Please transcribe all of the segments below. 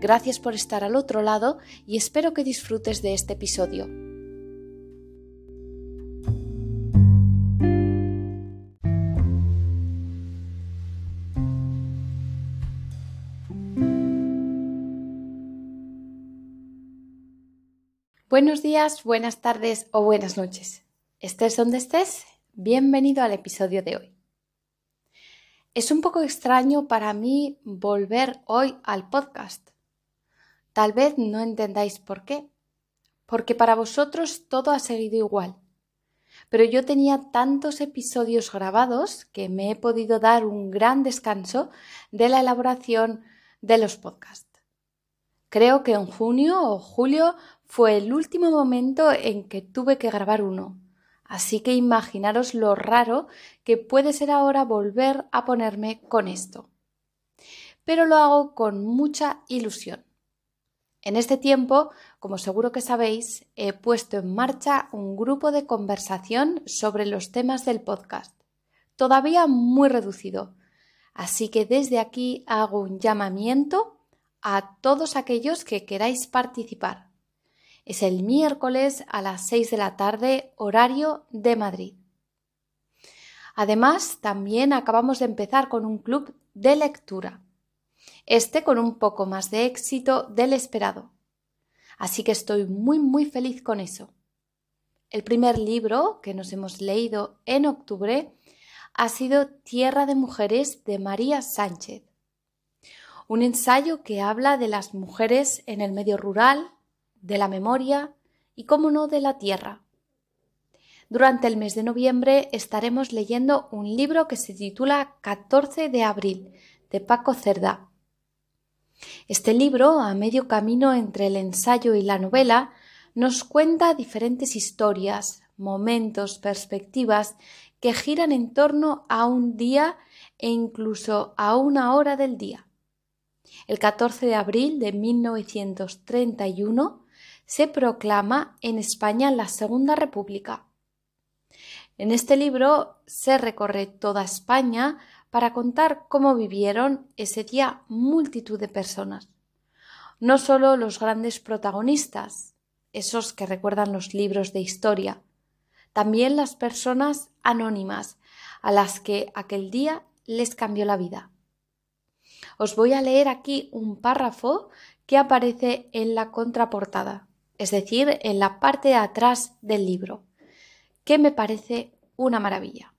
Gracias por estar al otro lado y espero que disfrutes de este episodio. Buenos días, buenas tardes o buenas noches. Estés donde estés, bienvenido al episodio de hoy. Es un poco extraño para mí volver hoy al podcast. Tal vez no entendáis por qué. Porque para vosotros todo ha seguido igual. Pero yo tenía tantos episodios grabados que me he podido dar un gran descanso de la elaboración de los podcasts. Creo que en junio o julio fue el último momento en que tuve que grabar uno Así que imaginaros lo raro que puede ser ahora volver a ponerme con esto. Pero lo hago con mucha ilusión. En este tiempo, como seguro que sabéis, he puesto en marcha un grupo de conversación sobre los temas del podcast, todavía muy reducido. Así que desde aquí hago un llamamiento a todos aquellos que queráis participar. Es el miércoles a las 6 de la tarde, horario de Madrid. Además, también acabamos de empezar con un club de lectura. Este con un poco más de éxito del esperado. Así que estoy muy muy feliz con eso. El primer libro que nos hemos leído en octubre ha sido Tierra de Mujeres de María Sánchez. Un ensayo que habla de las mujeres en el medio rural, de la memoria y, como no, de la tierra. Durante el mes de noviembre estaremos leyendo un libro que se titula 14 de abril, de Paco Cerda. Este libro, a medio camino entre el ensayo y la novela, nos cuenta diferentes historias, momentos, perspectivas que giran en torno a un día e incluso a una hora del día. El 14 de abril de 1931 se proclama en España la Segunda República. En este libro se recorre toda España para contar cómo vivieron ese día multitud de personas. No solo los grandes protagonistas, esos que recuerdan los libros de historia, también las personas anónimas a las que aquel día les cambió la vida. Os voy a leer aquí un párrafo que aparece en la contraportada es decir, en la parte de atrás del libro, que me parece una maravilla.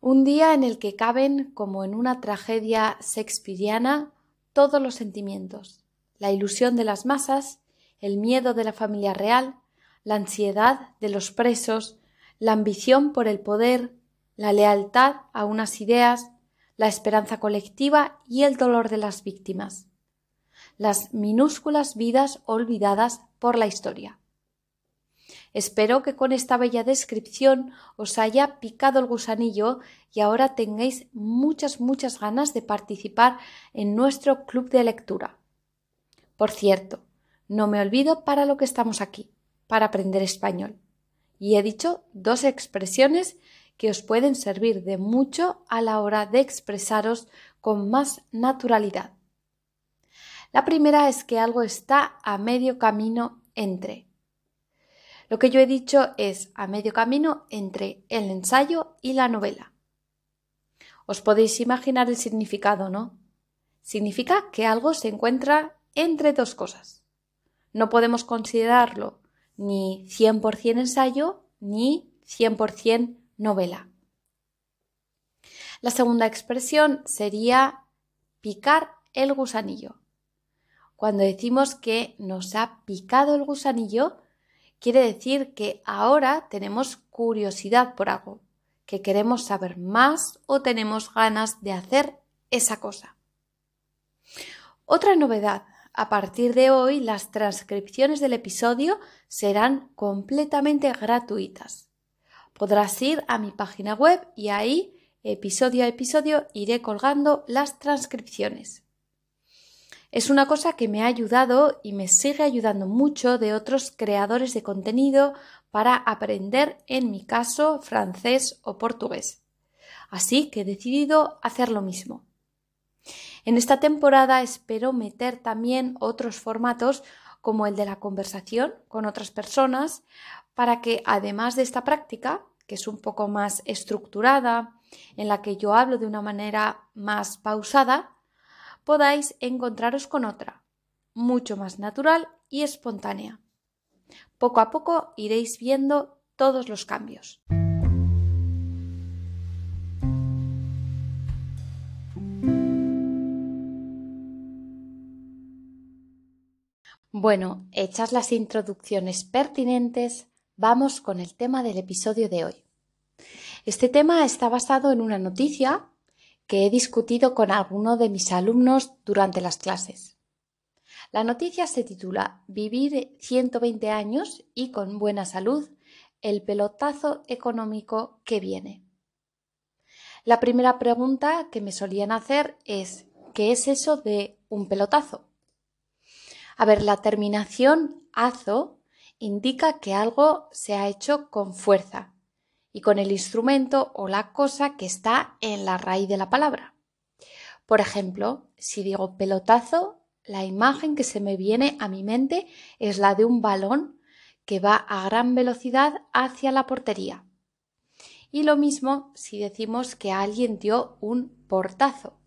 Un día en el que caben, como en una tragedia shakespeariana, todos los sentimientos, la ilusión de las masas, el miedo de la familia real, la ansiedad de los presos, la ambición por el poder, la lealtad a unas ideas, la esperanza colectiva y el dolor de las víctimas las minúsculas vidas olvidadas por la historia. Espero que con esta bella descripción os haya picado el gusanillo y ahora tengáis muchas, muchas ganas de participar en nuestro club de lectura. Por cierto, no me olvido para lo que estamos aquí, para aprender español. Y he dicho dos expresiones que os pueden servir de mucho a la hora de expresaros con más naturalidad. La primera es que algo está a medio camino entre. Lo que yo he dicho es a medio camino entre el ensayo y la novela. Os podéis imaginar el significado, ¿no? Significa que algo se encuentra entre dos cosas. No podemos considerarlo ni 100% ensayo ni 100% novela. La segunda expresión sería picar el gusanillo. Cuando decimos que nos ha picado el gusanillo, quiere decir que ahora tenemos curiosidad por algo, que queremos saber más o tenemos ganas de hacer esa cosa. Otra novedad a partir de hoy las transcripciones del episodio serán completamente gratuitas. Podrás ir a mi página web y ahí, episodio a episodio, iré colgando las transcripciones. Es una cosa que me ha ayudado y me sigue ayudando mucho de otros creadores de contenido para aprender, en mi caso, francés o portugués. Así que he decidido hacer lo mismo. En esta temporada espero meter también otros formatos como el de la conversación con otras personas para que además de esta práctica, que es un poco más estructurada, en la que yo hablo de una manera más pausada, podáis encontraros con otra, mucho más natural y espontánea. Poco a poco iréis viendo todos los cambios. Bueno, hechas las introducciones pertinentes, vamos con el tema del episodio de hoy. Este tema está basado en una noticia que he discutido con alguno de mis alumnos durante las clases. La noticia se titula Vivir 120 años y con buena salud, el pelotazo económico que viene. La primera pregunta que me solían hacer es ¿qué es eso de un pelotazo? A ver, la terminación azo indica que algo se ha hecho con fuerza y con el instrumento o la cosa que está en la raíz de la palabra. Por ejemplo, si digo pelotazo, la imagen que se me viene a mi mente es la de un balón que va a gran velocidad hacia la portería. Y lo mismo si decimos que alguien dio un portazo.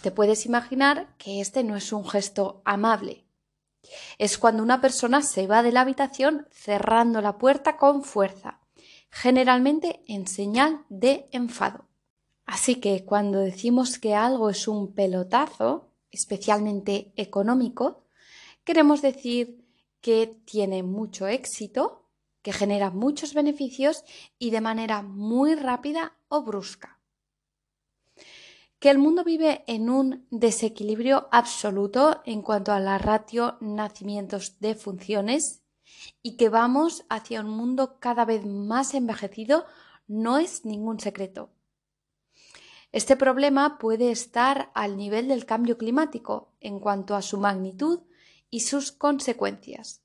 Te puedes imaginar que este no es un gesto amable, es cuando una persona se va de la habitación cerrando la puerta con fuerza, generalmente en señal de enfado. Así que cuando decimos que algo es un pelotazo, especialmente económico, queremos decir que tiene mucho éxito, que genera muchos beneficios y de manera muy rápida o brusca que el mundo vive en un desequilibrio absoluto en cuanto a la ratio nacimientos de funciones y que vamos hacia un mundo cada vez más envejecido no es ningún secreto. Este problema puede estar al nivel del cambio climático en cuanto a su magnitud y sus consecuencias.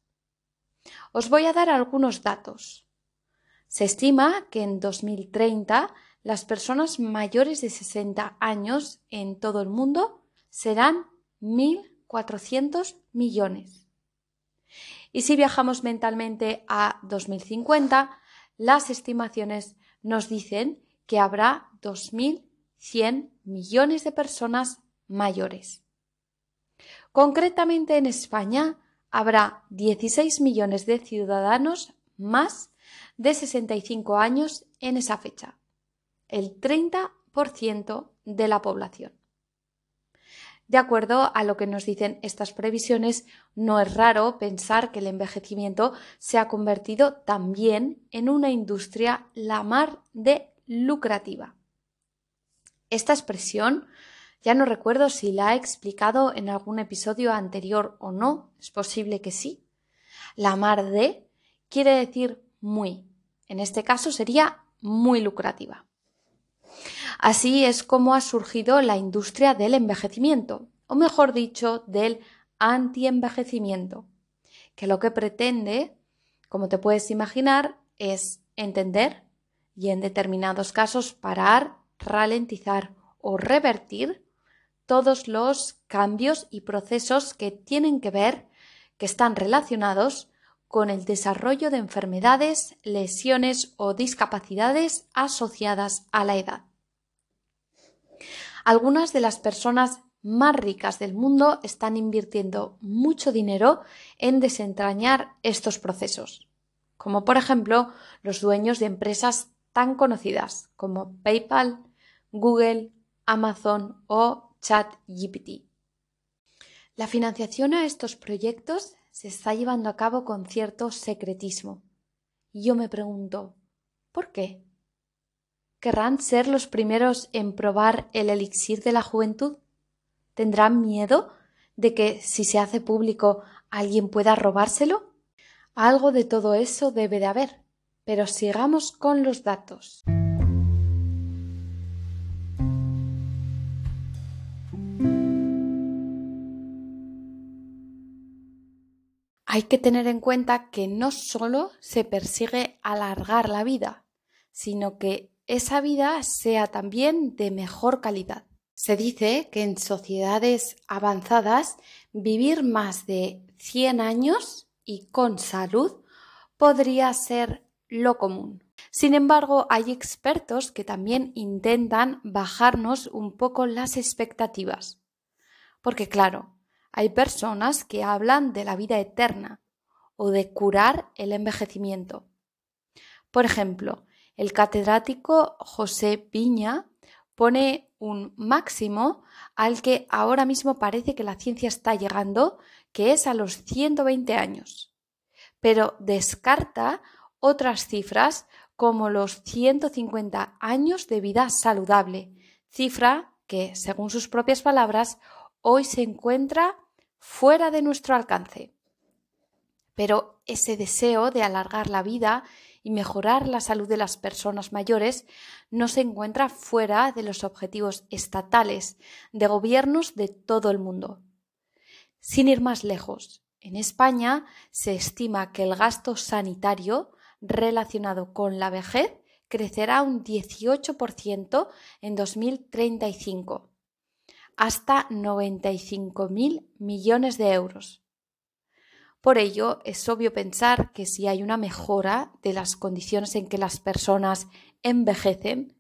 Os voy a dar algunos datos. Se estima que en 2030 las personas mayores de 60 años en todo el mundo serán 1.400 millones. Y si viajamos mentalmente a 2050, las estimaciones nos dicen que habrá 2.100 millones de personas mayores. Concretamente en España habrá 16 millones de ciudadanos más de 65 años en esa fecha el 30% de la población. De acuerdo a lo que nos dicen estas previsiones, no es raro pensar que el envejecimiento se ha convertido también en una industria la mar de lucrativa. Esta expresión ya no recuerdo si la he explicado en algún episodio anterior o no, es posible que sí. La mar de quiere decir muy, en este caso sería muy lucrativa. Así es como ha surgido la industria del envejecimiento, o mejor dicho, del anti-envejecimiento, que lo que pretende, como te puedes imaginar, es entender y en determinados casos parar, ralentizar o revertir todos los cambios y procesos que tienen que ver, que están relacionados con el desarrollo de enfermedades, lesiones o discapacidades asociadas a la edad. Algunas de las personas más ricas del mundo están invirtiendo mucho dinero en desentrañar estos procesos, como por ejemplo los dueños de empresas tan conocidas como PayPal, Google, Amazon o ChatGPT. La financiación a estos proyectos se está llevando a cabo con cierto secretismo. Y yo me pregunto, ¿por qué? ¿Querrán ser los primeros en probar el elixir de la juventud? ¿Tendrán miedo de que si se hace público alguien pueda robárselo? Algo de todo eso debe de haber, pero sigamos con los datos. Hay que tener en cuenta que no solo se persigue alargar la vida, sino que esa vida sea también de mejor calidad. Se dice que en sociedades avanzadas vivir más de 100 años y con salud podría ser lo común. Sin embargo, hay expertos que también intentan bajarnos un poco las expectativas. Porque claro, hay personas que hablan de la vida eterna o de curar el envejecimiento. Por ejemplo, el catedrático José Piña pone un máximo al que ahora mismo parece que la ciencia está llegando, que es a los 120 años, pero descarta otras cifras como los 150 años de vida saludable, cifra que, según sus propias palabras, hoy se encuentra fuera de nuestro alcance. Pero ese deseo de alargar la vida y mejorar la salud de las personas mayores no se encuentra fuera de los objetivos estatales de gobiernos de todo el mundo. Sin ir más lejos, en España se estima que el gasto sanitario relacionado con la vejez crecerá un 18% en 2035 hasta 95.000 millones de euros. Por ello, es obvio pensar que si hay una mejora de las condiciones en que las personas envejecen,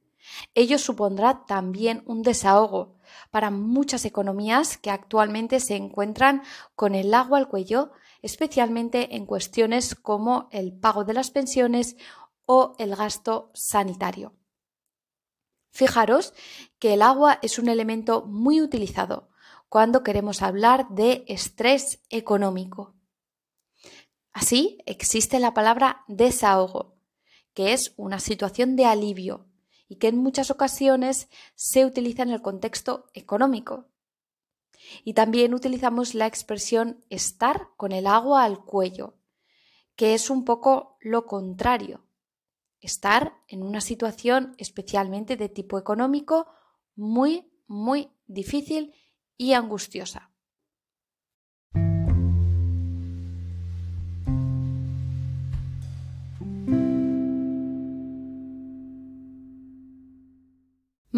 ello supondrá también un desahogo para muchas economías que actualmente se encuentran con el agua al cuello, especialmente en cuestiones como el pago de las pensiones o el gasto sanitario. Fijaros que el agua es un elemento muy utilizado cuando queremos hablar de estrés económico. Así existe la palabra desahogo, que es una situación de alivio y que en muchas ocasiones se utiliza en el contexto económico. Y también utilizamos la expresión estar con el agua al cuello, que es un poco lo contrario estar en una situación especialmente de tipo económico muy, muy difícil y angustiosa.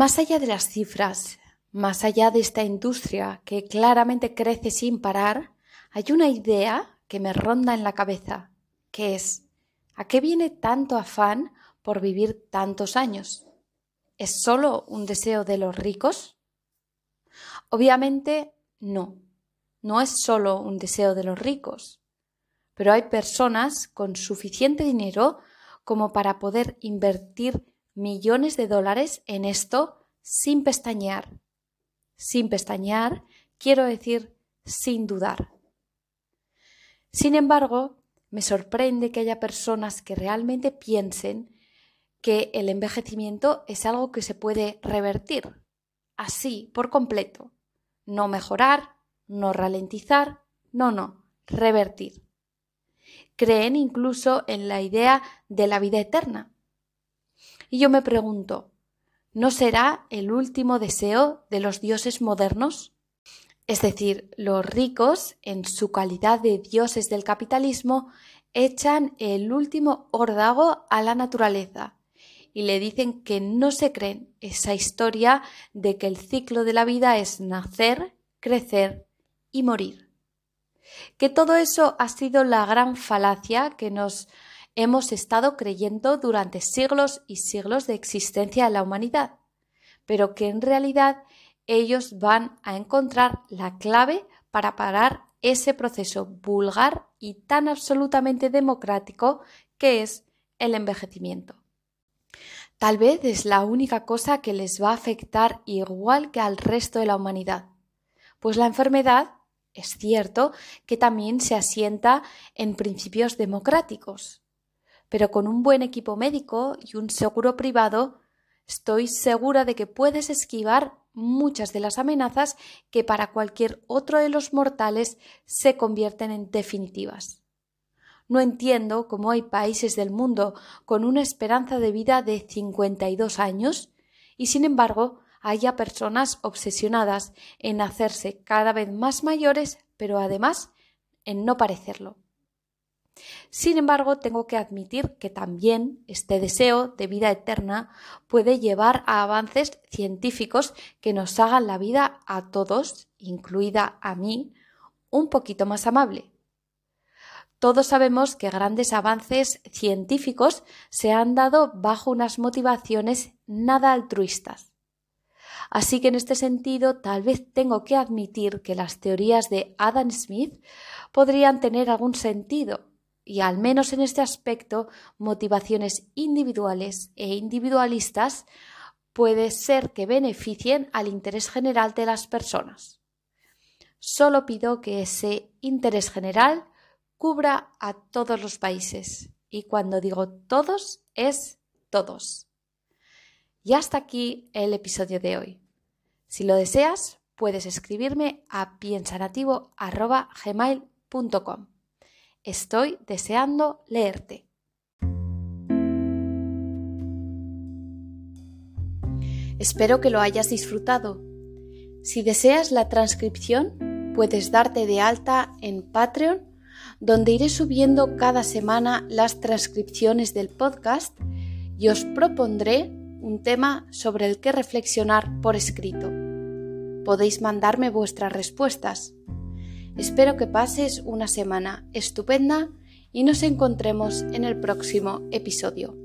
Más allá de las cifras, más allá de esta industria que claramente crece sin parar, hay una idea que me ronda en la cabeza, que es ¿A qué viene tanto afán por vivir tantos años? ¿Es solo un deseo de los ricos? Obviamente no, no es solo un deseo de los ricos, pero hay personas con suficiente dinero como para poder invertir millones de dólares en esto sin pestañear. Sin pestañear quiero decir sin dudar. Sin embargo, me sorprende que haya personas que realmente piensen que el envejecimiento es algo que se puede revertir, así, por completo. No mejorar, no ralentizar, no, no, revertir. Creen incluso en la idea de la vida eterna. Y yo me pregunto, ¿no será el último deseo de los dioses modernos? Es decir, los ricos, en su calidad de dioses del capitalismo, echan el último órdago a la naturaleza y le dicen que no se creen esa historia de que el ciclo de la vida es nacer, crecer y morir. Que todo eso ha sido la gran falacia que nos hemos estado creyendo durante siglos y siglos de existencia de la humanidad, pero que en realidad ellos van a encontrar la clave para parar ese proceso vulgar y tan absolutamente democrático que es el envejecimiento. Tal vez es la única cosa que les va a afectar igual que al resto de la humanidad, pues la enfermedad es cierto que también se asienta en principios democráticos, pero con un buen equipo médico y un seguro privado estoy segura de que puedes esquivar muchas de las amenazas que para cualquier otro de los mortales se convierten en definitivas. No entiendo cómo hay países del mundo con una esperanza de vida de 52 años y sin embargo haya personas obsesionadas en hacerse cada vez más mayores, pero además en no parecerlo. Sin embargo, tengo que admitir que también este deseo de vida eterna puede llevar a avances científicos que nos hagan la vida a todos, incluida a mí, un poquito más amable. Todos sabemos que grandes avances científicos se han dado bajo unas motivaciones nada altruistas. Así que en este sentido tal vez tengo que admitir que las teorías de Adam Smith podrían tener algún sentido, y al menos en este aspecto, motivaciones individuales e individualistas puede ser que beneficien al interés general de las personas. Solo pido que ese interés general cubra a todos los países. Y cuando digo todos, es todos. Y hasta aquí el episodio de hoy. Si lo deseas, puedes escribirme a piensanativo.gmail.com. Estoy deseando leerte. Espero que lo hayas disfrutado. Si deseas la transcripción, puedes darte de alta en Patreon, donde iré subiendo cada semana las transcripciones del podcast y os propondré un tema sobre el que reflexionar por escrito. Podéis mandarme vuestras respuestas. Espero que pases una semana estupenda y nos encontremos en el próximo episodio.